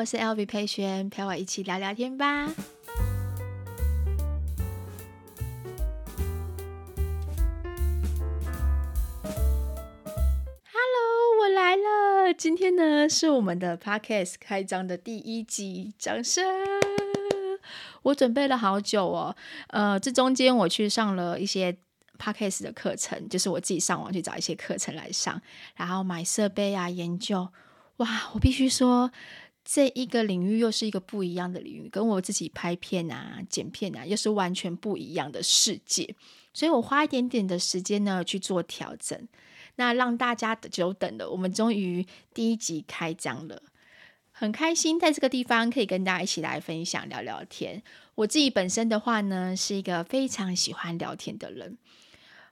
我是 LV 佩璇，陪我一起聊聊天吧。Hello，我来了。今天呢是我们的 Podcast 开张的第一集，掌声！我准备了好久哦，呃，这中间我去上了一些 Podcast 的课程，就是我自己上网去找一些课程来上，然后买设备啊，研究。哇，我必须说，这一个领域又是一个不一样的领域，跟我自己拍片啊、剪片啊，又是完全不一样的世界。所以我花一点点的时间呢去做调整，那让大家久等了，我们终于第一集开张了，很开心在这个地方可以跟大家一起来分享聊聊天。我自己本身的话呢，是一个非常喜欢聊天的人。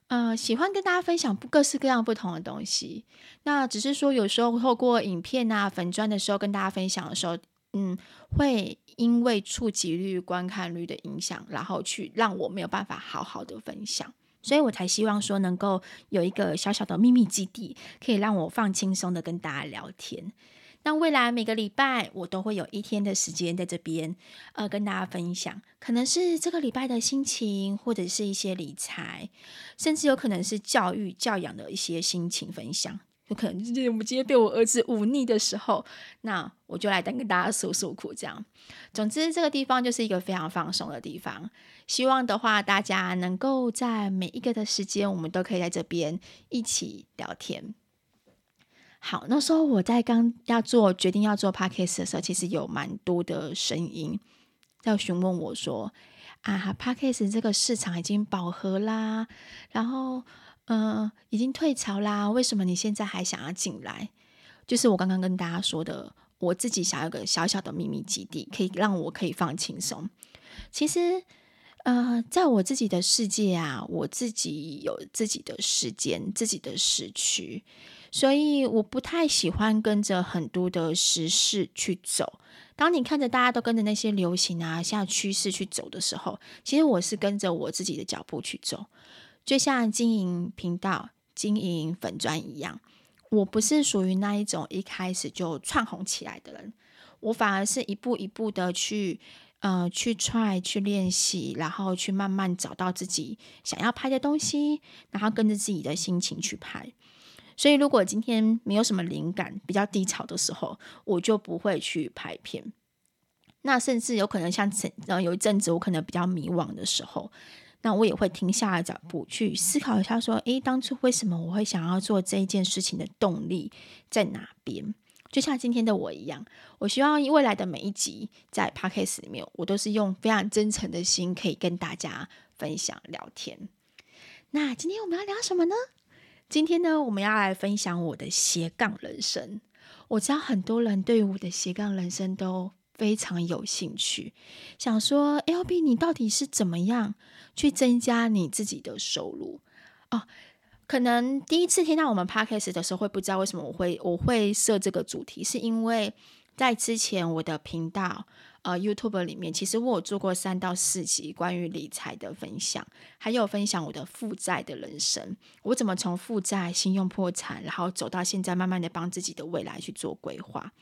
呃，喜欢跟大家分享各式各样不同的东西。那只是说，有时候透过影片啊、粉专的时候跟大家分享的时候，嗯，会因为触及率、观看率的影响，然后去让我没有办法好好的分享。所以我才希望说，能够有一个小小的秘密基地，可以让我放轻松的跟大家聊天。那未来每个礼拜我都会有一天的时间在这边，呃，跟大家分享，可能是这个礼拜的心情，或者是一些理财，甚至有可能是教育教养的一些心情分享。有可能就是我们今天被我儿子忤逆的时候，那我就来跟大家诉诉苦。这样，总之这个地方就是一个非常放松的地方。希望的话，大家能够在每一个的时间，我们都可以在这边一起聊天。好，那时候我在刚要做决定要做 podcast 的时候，其实有蛮多的声音在询问我说：“啊，podcast 这个市场已经饱和啦，然后嗯、已经退潮啦，为什么你现在还想要进来？”就是我刚刚跟大家说的，我自己想要个小小的秘密基地，可以让我可以放轻松。其实，呃，在我自己的世界啊，我自己有自己的时间，自己的时区。所以我不太喜欢跟着很多的时事去走。当你看着大家都跟着那些流行啊、像趋势去走的时候，其实我是跟着我自己的脚步去走。就像经营频道、经营粉砖一样，我不是属于那一种一开始就窜红起来的人，我反而是一步一步的去呃去 try 去练习，然后去慢慢找到自己想要拍的东西，然后跟着自己的心情去拍。所以，如果今天没有什么灵感，比较低潮的时候，我就不会去拍片。那甚至有可能像呃有一阵子我可能比较迷惘的时候，那我也会停下来脚步去思考一下，说：诶，当初为什么我会想要做这一件事情的动力在哪边？就像今天的我一样，我希望未来的每一集在 Podcast 里面，我都是用非常真诚的心，可以跟大家分享聊天。那今天我们要聊什么呢？今天呢，我们要来分享我的斜杠人生。我知道很多人对我的斜杠人生都非常有兴趣，想说：“LB，你到底是怎么样去增加你自己的收入？”哦，可能第一次听到我们 Podcast 的时候，会不知道为什么我会我会设这个主题，是因为在之前我的频道。呃，YouTube 里面其实我有做过三到四集关于理财的分享，还有分享我的负债的人生，我怎么从负债、信用破产，然后走到现在，慢慢的帮自己的未来去做规划。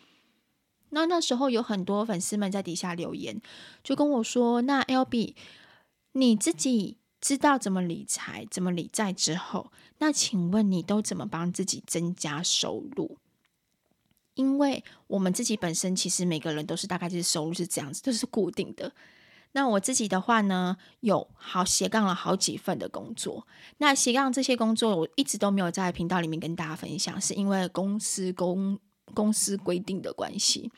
那那时候有很多粉丝们在底下留言，就跟我说：“那 LB，你自己知道怎么理财、怎么理债之后，那请问你都怎么帮自己增加收入？”因为我们自己本身其实每个人都是大概就是收入是这样子，都是固定的。那我自己的话呢，有好斜杠了好几份的工作。那斜杠这些工作，我一直都没有在频道里面跟大家分享，是因为公司公公司规定的关系。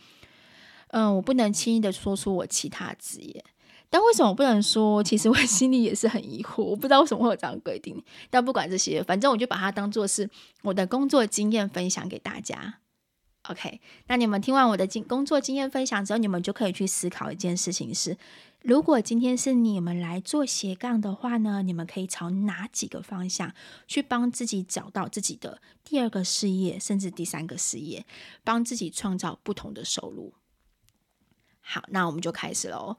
嗯，我不能轻易的说出我其他职业。但为什么我不能说？其实我心里也是很疑惑，我不知道为什么会有这样规定。但不管这些，反正我就把它当做是我的工作经验分享给大家。OK，那你们听完我的经工作经验分享之后，你们就可以去思考一件事情是：如果今天是你们来做斜杠的话呢，你们可以朝哪几个方向去帮自己找到自己的第二个事业，甚至第三个事业，帮自己创造不同的收入。好，那我们就开始喽。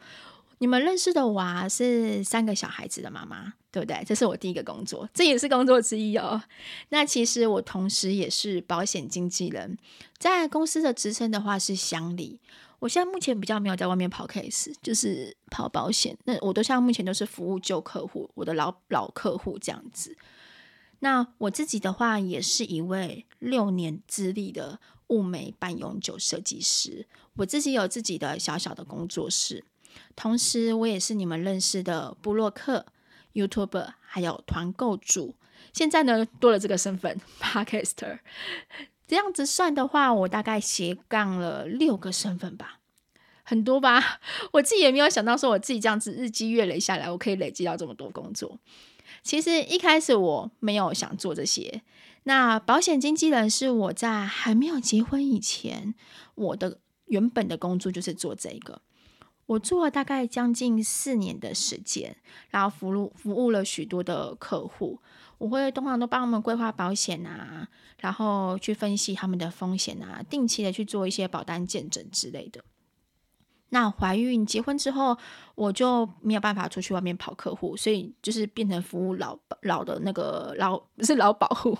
你们认识的娃，是三个小孩子的妈妈，对不对？这是我第一个工作，这也是工作之一哦。那其实我同时也是保险经纪人，在公司的职称的话是乡里。我现在目前比较没有在外面跑 case，就是跑保险。那我都像目前都是服务旧客户，我的老老客户这样子。那我自己的话，也是一位六年资历的物美半永久设计师。我自己有自己的小小的工作室。同时，我也是你们认识的布洛克、YouTuber，还有团购主。现在呢，多了这个身份，Podcaster。这样子算的话，我大概斜杠了六个身份吧，很多吧？我自己也没有想到，说我自己这样子日积月累下来，我可以累积到这么多工作。其实一开始我没有想做这些。那保险经纪人是我在还没有结婚以前，我的原本的工作就是做这个。我做了大概将近四年的时间，然后服务服务了许多的客户。我会通常都帮他们规划保险啊，然后去分析他们的风险啊，定期的去做一些保单健诊之类的。那怀孕结婚之后，我就没有办法出去外面跑客户，所以就是变成服务老老的那个老不是老保户，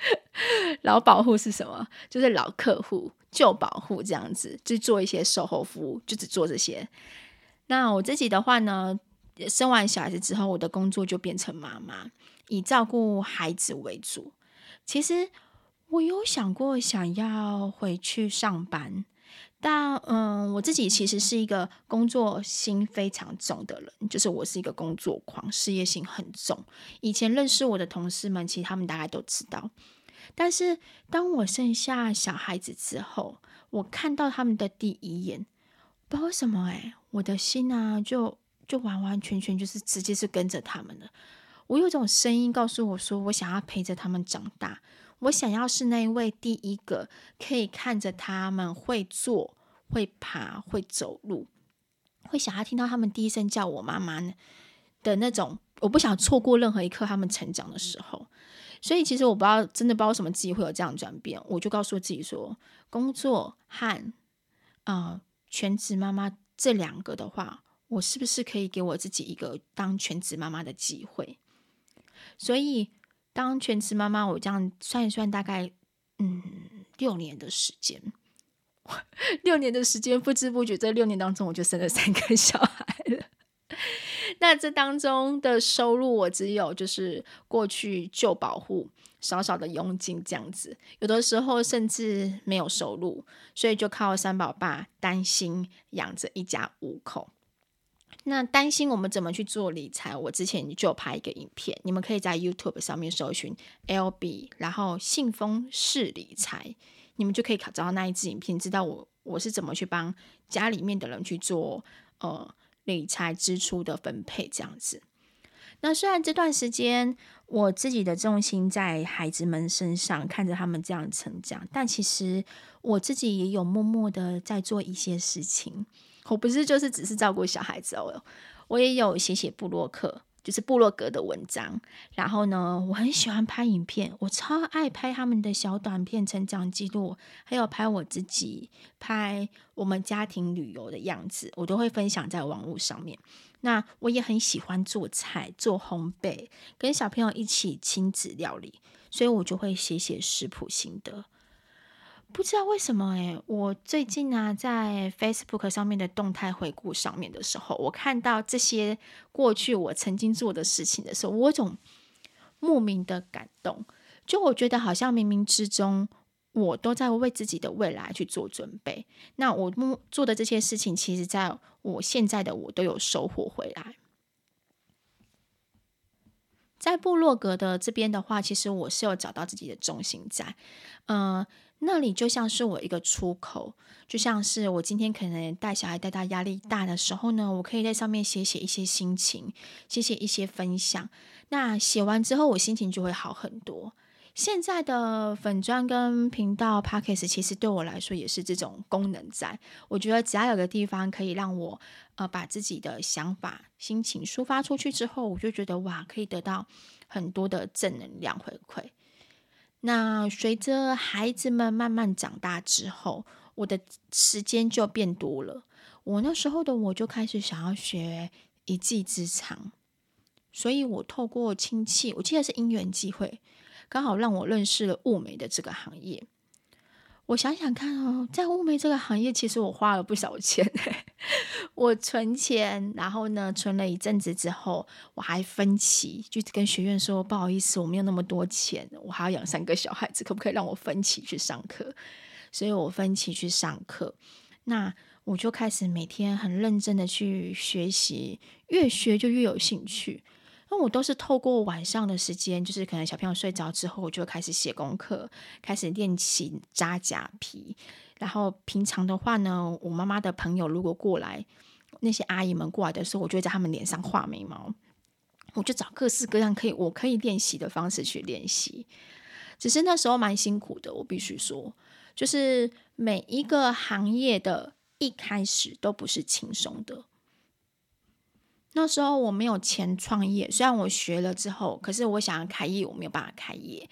老保户是什么？就是老客户。旧保护这样子，就做一些售后服务，就只做这些。那我自己的话呢，生完小孩子之后，我的工作就变成妈妈，以照顾孩子为主。其实我有想过想要回去上班，但嗯，我自己其实是一个工作心非常重的人，就是我是一个工作狂，事业心很重。以前认识我的同事们，其实他们大概都知道。但是当我生下小孩子之后，我看到他们的第一眼，不知道为什么哎，我的心啊，就就完完全全就是直接是跟着他们的。我有种声音告诉我说，我想要陪着他们长大，我想要是那一位第一个可以看着他们会坐、会爬、会走路，会想要听到他们第一声叫我妈妈的那种。我不想错过任何一刻他们成长的时候。所以其实我不知道，真的不知道什么自己会有这样转变。我就告诉自己说，工作和啊、全职妈妈这两个的话，我是不是可以给我自己一个当全职妈妈的机会？所以当全职妈妈，我这样算一算，大概嗯六年的时间，六年的时间，不知不觉这六年当中，我就生了三个小孩。那这当中的收入，我只有就是过去旧保护少少的佣金这样子，有的时候甚至没有收入，所以就靠三宝爸担心养着一家五口。那担心我们怎么去做理财，我之前就拍一个影片，你们可以在 YouTube 上面搜寻 LB，然后信丰式理财，你们就可以找到那一支影片，知道我我是怎么去帮家里面的人去做呃。理财支出的分配这样子，那虽然这段时间我自己的重心在孩子们身上，看着他们这样成长，但其实我自己也有默默的在做一些事情。我不是就是只是照顾小孩子哦，我也有写写部落客。就是部落格的文章，然后呢，我很喜欢拍影片，我超爱拍他们的小短片、成长记录，还有拍我自己、拍我们家庭旅游的样子，我都会分享在网络上面。那我也很喜欢做菜、做烘焙，跟小朋友一起亲子料理，所以我就会写写食谱心得。不知道为什么诶，我最近啊，在 Facebook 上面的动态回顾上面的时候，我看到这些过去我曾经做的事情的时候，我有种莫名的感动。就我觉得好像冥冥之中，我都在为自己的未来去做准备。那我目做的这些事情，其实在我现在的我都有收获回来。在部落格的这边的话，其实我是有找到自己的重心在，嗯、那里就像是我一个出口，就像是我今天可能带小孩带到压力大的时候呢，我可以在上面写写一些心情，写写一些分享。那写完之后，我心情就会好很多。现在的粉砖跟频道 Podcast 其实对我来说也是这种功能在。我觉得只要有个地方可以让我呃把自己的想法、心情抒发出去之后，我就觉得哇，可以得到很多的正能量回馈。那随着孩子们慢慢长大之后，我的时间就变多了。我那时候的我就开始想要学一技之长，所以我透过亲戚，我记得是因缘机会，刚好让我认识了物美的这个行业。我想想看哦，在物美这个行业，其实我花了不少钱。我存钱，然后呢，存了一阵子之后，我还分期，就跟学院说不好意思，我没有那么多钱，我还要养三个小孩子，可不可以让我分期去上课？所以我分期去上课，那我就开始每天很认真的去学习，越学就越有兴趣。那我都是透过晚上的时间，就是可能小朋友睡着之后，我就开始写功课，开始练习扎假皮。然后平常的话呢，我妈妈的朋友如果过来，那些阿姨们过来的时候，我就会在他们脸上画眉毛。我就找各式各样可以我可以练习的方式去练习。只是那时候蛮辛苦的，我必须说。就是每一个行业的一开始都不是轻松的。那时候我没有钱创业，虽然我学了之后，可是我想要开业，我没有办法开业。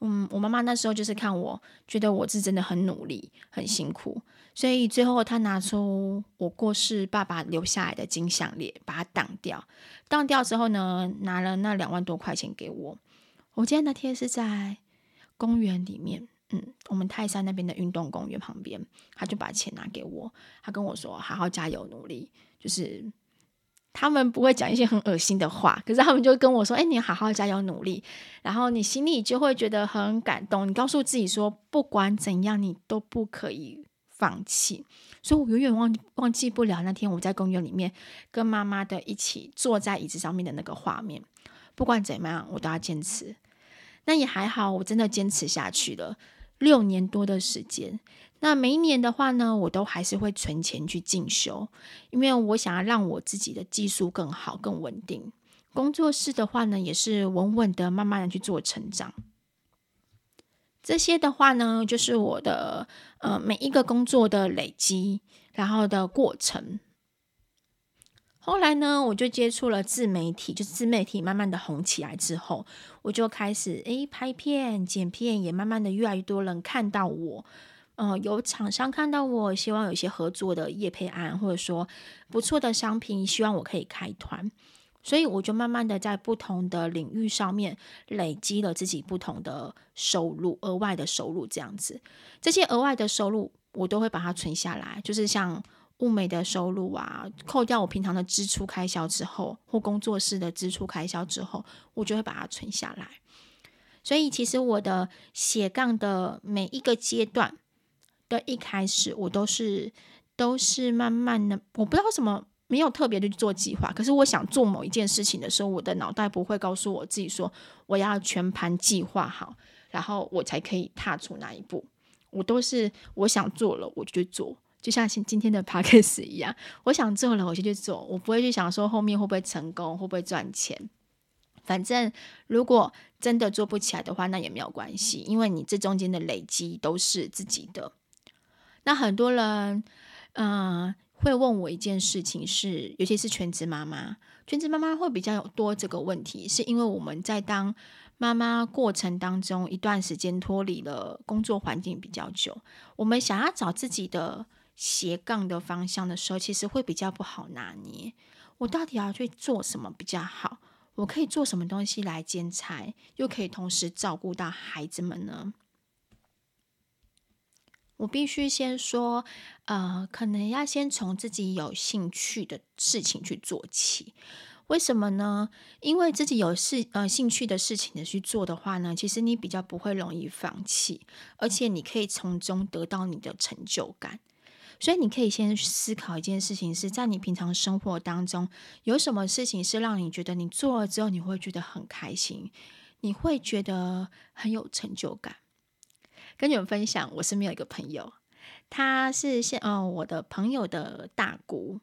嗯，我妈妈那时候就是看我觉得我是真的很努力、很辛苦，所以最后她拿出我过世爸爸留下来的金项链，把它当掉。当掉之后呢，拿了那两万多块钱给我。我记得那天是在公园里面。嗯，我们泰山那边的运动公园旁边，他就把钱拿给我，他跟我说：“好好加油，努力。”就是他们不会讲一些很恶心的话，可是他们就跟我说：“哎，你好好加油，努力。”然后你心里就会觉得很感动。你告诉自己说：“不管怎样，你都不可以放弃。”所以我永远忘忘记不了那天我在公园里面跟妈妈的一起坐在椅子上面的那个画面。不管怎么样，我都要坚持。那也还好，我真的坚持下去了。六年多的时间，那每一年的话呢，我都还是会存钱去进修，因为我想要让我自己的技术更好、更稳定。工作室的话呢，也是稳稳的、慢慢的去做成长。这些的话呢，就是我的呃每一个工作的累积，然后的过程。后来呢，我就接触了自媒体，就是自媒体慢慢的红起来之后，我就开始诶拍片、剪片，也慢慢的越来越多人看到我，呃，有厂商看到我，希望有一些合作的业配案，或者说不错的商品，希望我可以开团，所以我就慢慢的在不同的领域上面累积了自己不同的收入，额外的收入这样子，这些额外的收入我都会把它存下来，就是像。物美的收入啊，扣掉我平常的支出开销之后，或工作室的支出开销之后，我就会把它存下来。所以，其实我的斜杠的每一个阶段的一开始，我都是都是慢慢的，我不知道什么没有特别的去做计划。可是，我想做某一件事情的时候，我的脑袋不会告诉我自己说我要全盘计划好，然后我才可以踏出那一步。我都是我想做了，我就去做。就像今天的 podcast 一样，我想做了我就去做，我不会去想说后面会不会成功，会不会赚钱。反正如果真的做不起来的话，那也没有关系，因为你这中间的累积都是自己的。那很多人，嗯、会问我一件事情是，尤其是全职妈妈，全职妈妈会比较有多这个问题，是因为我们在当妈妈过程当中一段时间脱离了工作环境比较久，我们想要找自己的。斜杠的方向的时候，其实会比较不好拿捏。我到底要去做什么比较好？我可以做什么东西来兼差，又可以同时照顾到孩子们呢？我必须先说，呃，可能要先从自己有兴趣的事情去做起。为什么呢？因为自己有事呃兴趣的事情的去做的话呢，其实你比较不会容易放弃，而且你可以从中得到你的成就感。所以你可以先思考一件事情，是在你平常生活当中有什么事情是让你觉得你做了之后你会觉得很开心，你会觉得很有成就感。跟你们分享，我身边有一个朋友，他是现哦我的朋友的大姑。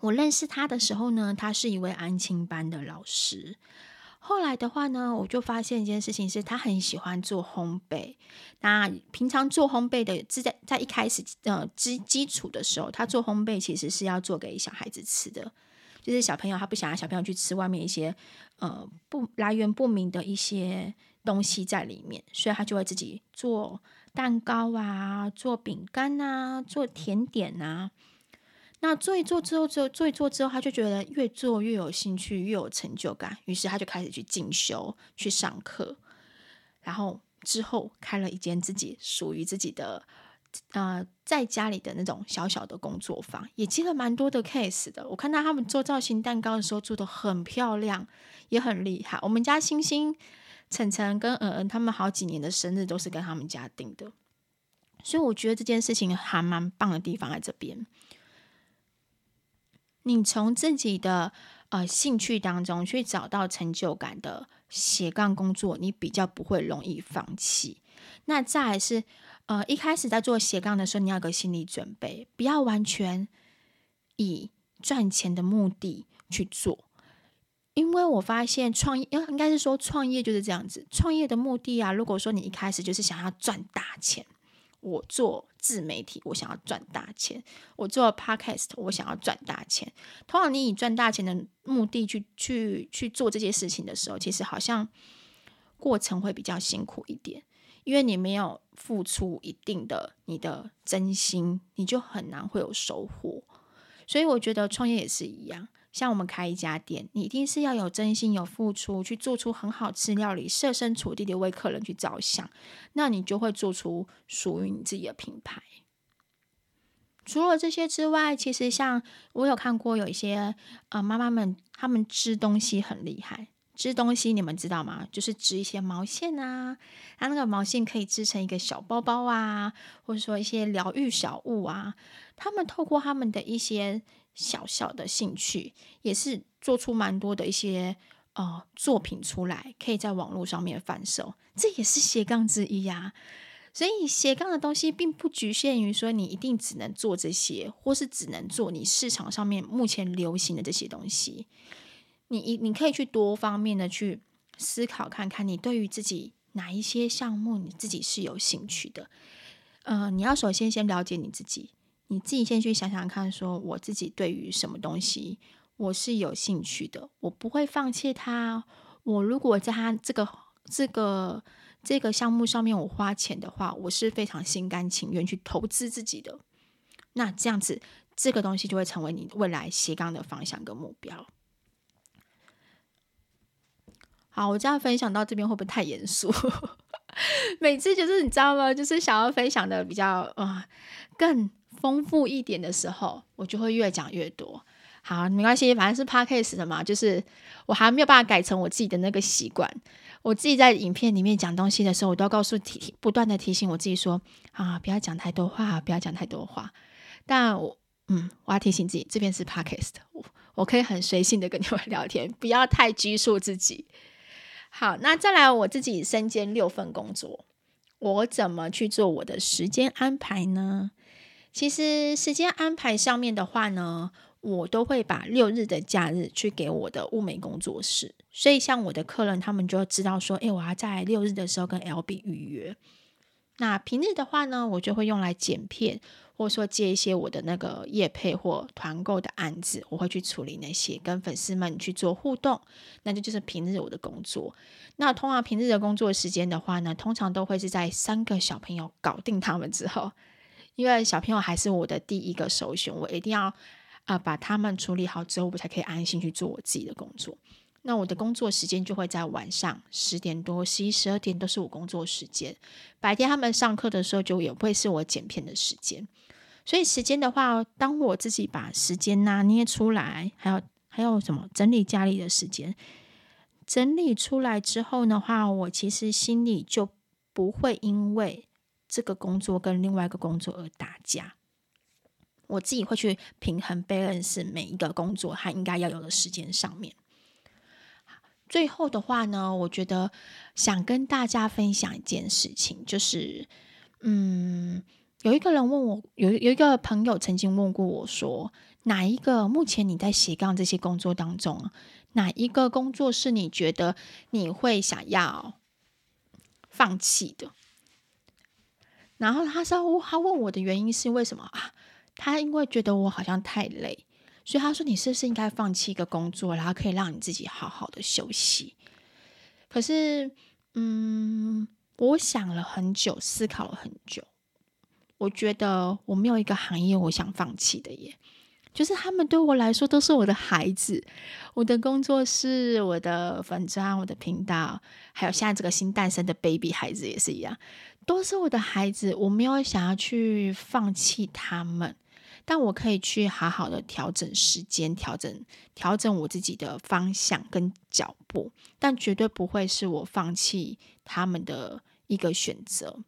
我认识他的时候呢，他是一位安亲班的老师。后来的话呢，我就发现一件事情，是他很喜欢做烘焙。那平常做烘焙的，是在在一开始呃基基础的时候，他做烘焙其实是要做给小孩子吃的，就是小朋友他不想让小朋友去吃外面一些呃不来源不明的一些东西在里面，所以他就会自己做蛋糕啊，做饼干啊，做甜点啊。那做一做之后，做做一做之后，他就觉得越做越有兴趣，越有成就感。于是他就开始去进修，去上课，然后之后开了一间自己属于自己的，呃，在家里的那种小小的工作坊，也接了蛮多的 case 的。我看到他们做造型蛋糕的时候做的很漂亮，也很厉害。我们家星星、晨晨跟嗯嗯他们好几年的生日都是跟他们家订的，所以我觉得这件事情还蛮棒的地方在这边。你从自己的呃兴趣当中去找到成就感的斜杠工作，你比较不会容易放弃。那再是呃一开始在做斜杠的时候，你要有个心理准备，不要完全以赚钱的目的去做，因为我发现创业，应该是说创业就是这样子，创业的目的啊，如果说你一开始就是想要赚大钱。我做自媒体，我想要赚大钱；我做 podcast，我想要赚大钱。通常你以赚大钱的目的去去去做这些事情的时候，其实好像过程会比较辛苦一点，因为你没有付出一定的你的真心，你就很难会有收获。所以我觉得创业也是一样。像我们开一家店，你一定是要有真心、有付出，去做出很好吃料理，设身处地的为客人去着想，那你就会做出属于你自己的品牌。除了这些之外，其实像我有看过有一些呃妈妈们，她们织东西很厉害。织东西你们知道吗？就是织一些毛线啊，它那个毛线可以织成一个小包包啊，或者说一些疗愈小物啊。他们透过他们的一些。小小的兴趣也是做出蛮多的一些呃作品出来，可以在网络上面贩售，这也是斜杠之一呀。所以斜杠的东西并不局限于说你一定只能做这些，或是只能做你市场上面目前流行的这些东西。你一你可以去多方面的去思考看看，你对于自己哪一些项目你自己是有兴趣的。呃，你要首先先了解你自己。你自己先去想想看，说我自己对于什么东西我是有兴趣的，我不会放弃它。我如果在它这个这个这个项目上面我花钱的话，我是非常心甘情愿去投资自己的。那这样子，这个东西就会成为你未来斜杠的方向跟目标。好，我这样分享到这边会不会太严肃？每次就是你知道吗？就是想要分享的比较啊、更。丰富一点的时候，我就会越讲越多。好，没关系，反正是 podcast 的嘛，就是我还没有办法改成我自己的那个习惯。我自己在影片里面讲东西的时候，我都要告诉提不断的提醒我自己说啊，不要讲太多话，不要讲太多话。但我嗯，我要提醒自己，这边是 podcast，我我可以很随性的跟你们聊天，不要太拘束自己。好，那再来我自己身兼六份工作，我怎么去做我的时间安排呢？其实时间安排上面的话呢，我都会把六日的假日去给我的物美工作室，所以像我的客人，他们就知道说，诶，我要在六日的时候跟 LB 预约。那平日的话呢，我就会用来剪片，或者说接一些我的那个业配或团购的案子，我会去处理那些跟粉丝们去做互动，那这就是平日我的工作。那通常平日的工作时间的话呢，通常都会是在三个小朋友搞定他们之后。因为小朋友还是我的第一个首选，我一定要啊、把他们处理好之后，我才可以安心去做我自己的工作。那我的工作时间就会在晚上十点多、十一、十二点都是我工作时间。白天他们上课的时候，就也会是我剪片的时间。所以时间的话，当我自己把时间拿捏出来，还有还有什么整理家里的时间，整理出来之后的话，我其实心里就不会因为。这个工作跟另外一个工作而打架，我自己会去平衡 balance 每一个工作它应该要有的时间上面。最后的话呢，我觉得想跟大家分享一件事情，就是，嗯，有一个人问我，有有一个朋友曾经问过我说，哪一个目前你在斜杠这些工作当中，哪一个工作是你觉得你会想要放弃的？然后他说，他问我的原因是为什么啊？他因为觉得我好像太累，所以他说，你是不是应该放弃一个工作，然后可以让你自己好好的休息？可是，嗯，我想了很久，思考了很久，我觉得我没有一个行业我想放弃的耶。就是他们对我来说都是我的孩子。我的工作室、我的粉专、我的频道，还有现在这个新诞生的 baby 孩子也是一样，都是我的孩子。我没有想要去放弃他们，但我可以去好好的调整时间，调整调整我自己的方向跟脚步，但绝对不会是我放弃他们的一个选择。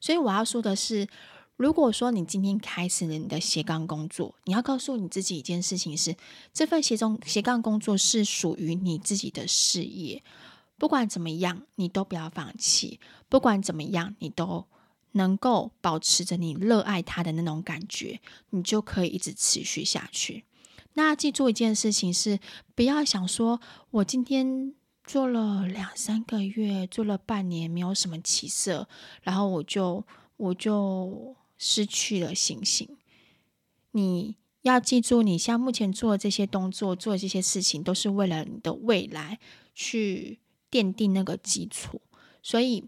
所以我要说的是，如果说你今天开始了你的斜杠工作，你要告诉你自己一件事情是：这份斜中斜杠工作是属于你自己的事业。不管怎么样，你都不要放弃；不管怎么样，你都能够保持着你热爱它的那种感觉，你就可以一直持续下去。那记住一件事情是：不要想说我今天。做了两三个月，做了半年，没有什么起色，然后我就我就失去了信心。你要记住，你现在目前做的这些动作，做的这些事情，都是为了你的未来去奠定那个基础。所以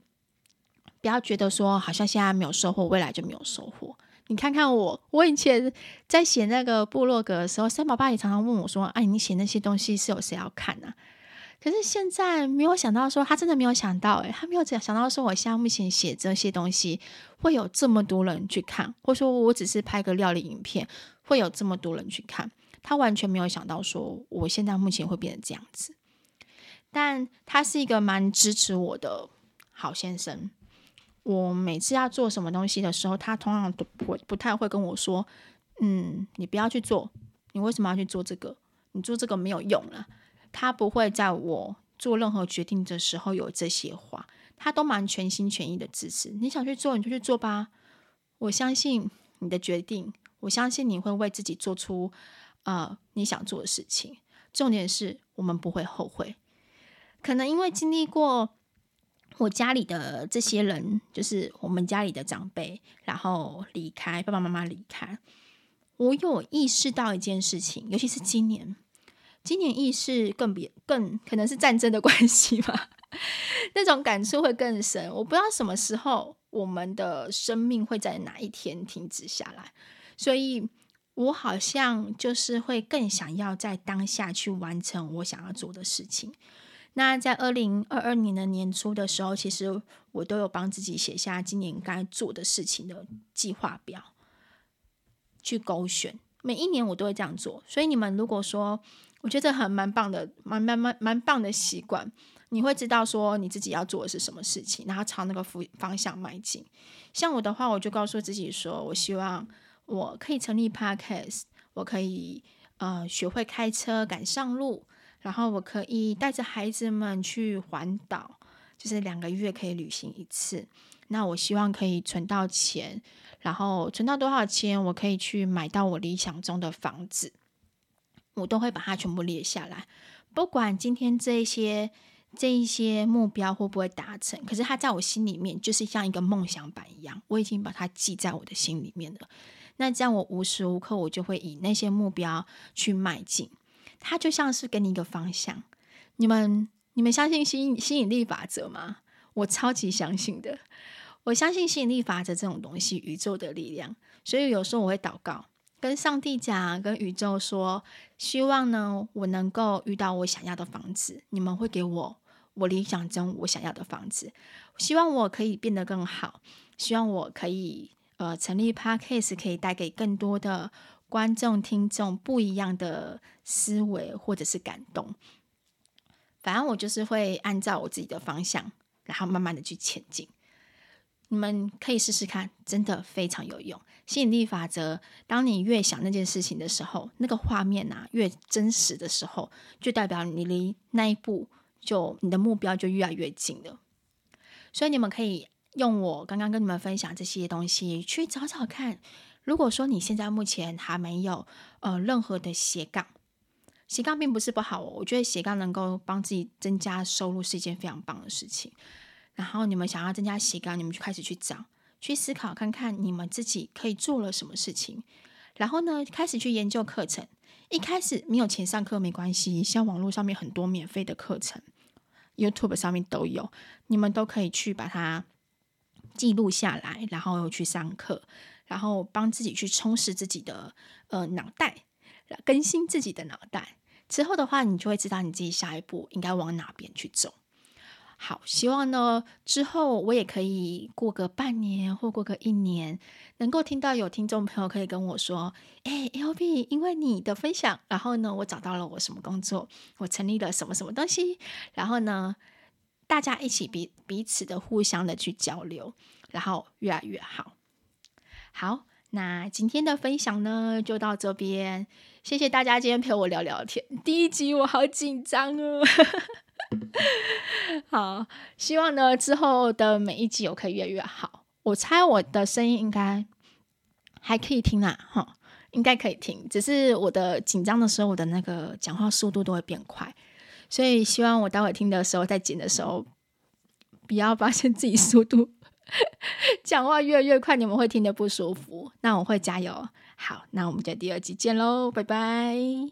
不要觉得说，好像现在没有收获，未来就没有收获。你看看我，我以前在写那个部落格的时候，三宝爸也常常问我说：“哎，你写那些东西是有谁要看呢、？”可是现在没有想到说，他真的没有想到，诶，他没有想想到说，我现在目前写这些东西会有这么多人去看，或说我只是拍个料理影片，会有这么多人去看，他完全没有想到说，我现在目前会变成这样子。但他是一个蛮支持我的好先生，我每次要做什么东西的时候，他通常都不不太会跟我说，嗯，你不要去做，你为什么要去做这个？你做这个没有用了。他不会在我做任何决定的时候有这些话，他都蛮全心全意的支持。你想去做，你就去做吧。我相信你的决定，我相信你会为自己做出呃你想做的事情。重点是我们不会后悔。可能因为经历过我家里的这些人，就是我们家里的长辈，然后离开，爸爸妈妈离开，我有意识到一件事情，尤其是今年。今年意识更别更可能是战争的关系吧，那种感触会更深。我不知道什么时候我们的生命会在哪一天停止下来，所以我好像就是会更想要在当下去完成我想要做的事情。那在二零二二年的年初的时候，其实我都有帮自己写下今年该做的事情的计划表，去勾选。每一年我都会这样做，所以你们如果说。我觉得很蛮棒的，蛮蛮蛮蛮棒的习惯。你会知道说你自己要做的是什么事情，然后朝那个方方向迈进。像我的话，我就告诉自己说，我希望我可以成立 Podcast，我可以呃学会开车赶上路，然后我可以带着孩子们去环岛，就是两个月可以旅行一次。那我希望可以存到钱，然后存到多少钱，我可以去买到我理想中的房子。我都会把它全部列下来，不管今天这一些这一些目标会不会达成，可是它在我心里面就是像一个梦想版一样，我已经把它记在我的心里面了。那这样我无时无刻我就会以那些目标去迈进，它就像是给你一个方向。你们你们相信吸引吸引力法则吗？我超级相信的，我相信吸引力法则这种东西，宇宙的力量，所以有时候我会祷告。跟上帝讲，跟宇宙说，希望呢，我能够遇到我想要的房子。你们会给我我理想中我想要的房子。希望我可以变得更好。希望我可以呃成立 Podcast，可以带给更多的观众听众不一样的思维或者是感动。反正我就是会按照我自己的方向，然后慢慢的去前进。你们可以试试看，真的非常有用。吸引力法则，当你越想那件事情的时候，那个画面啊越真实的时候，就代表你离那一步就你的目标就越来越近了。所以你们可以用我刚刚跟你们分享这些东西去找找看。如果说你现在目前还没有呃任何的斜杠，斜杠并不是不好哦，我觉得斜杠能够帮自己增加收入是一件非常棒的事情。然后你们想要增加斜杠，你们就开始去找、去思考，看看你们自己可以做了什么事情。然后呢，开始去研究课程。一开始没有钱上课没关系，像网络上面很多免费的课程，YouTube 上面都有，你们都可以去把它记录下来，然后去上课。然后帮自己去充实自己的呃脑袋，更新自己的脑袋。之后的话，你就会知道你自己下一步应该往哪边去走。好，希望呢之后我也可以过个半年或过个一年，能够听到有听众朋友可以跟我说：“哎，LB，因为你的分享，然后呢，我找到了我什么工作，我成立了什么什么东西，然后呢，大家一起彼彼此的互相的去交流，然后越来越好。”好，那今天的分享呢就到这边，谢谢大家今天陪我聊聊天。第一集我好紧张哦。好，希望呢之后的每一集我可以越来越好。我猜我的声音应该还可以听啊，哈，应该可以听。只是我的紧张的时候，我的那个讲话速度都会变快，所以希望我待会听的时候，在剪的时候，不要发现自己速度 讲话越来越快，你们会听得不舒服。那我会加油。好，那我们就第二集见喽，拜拜。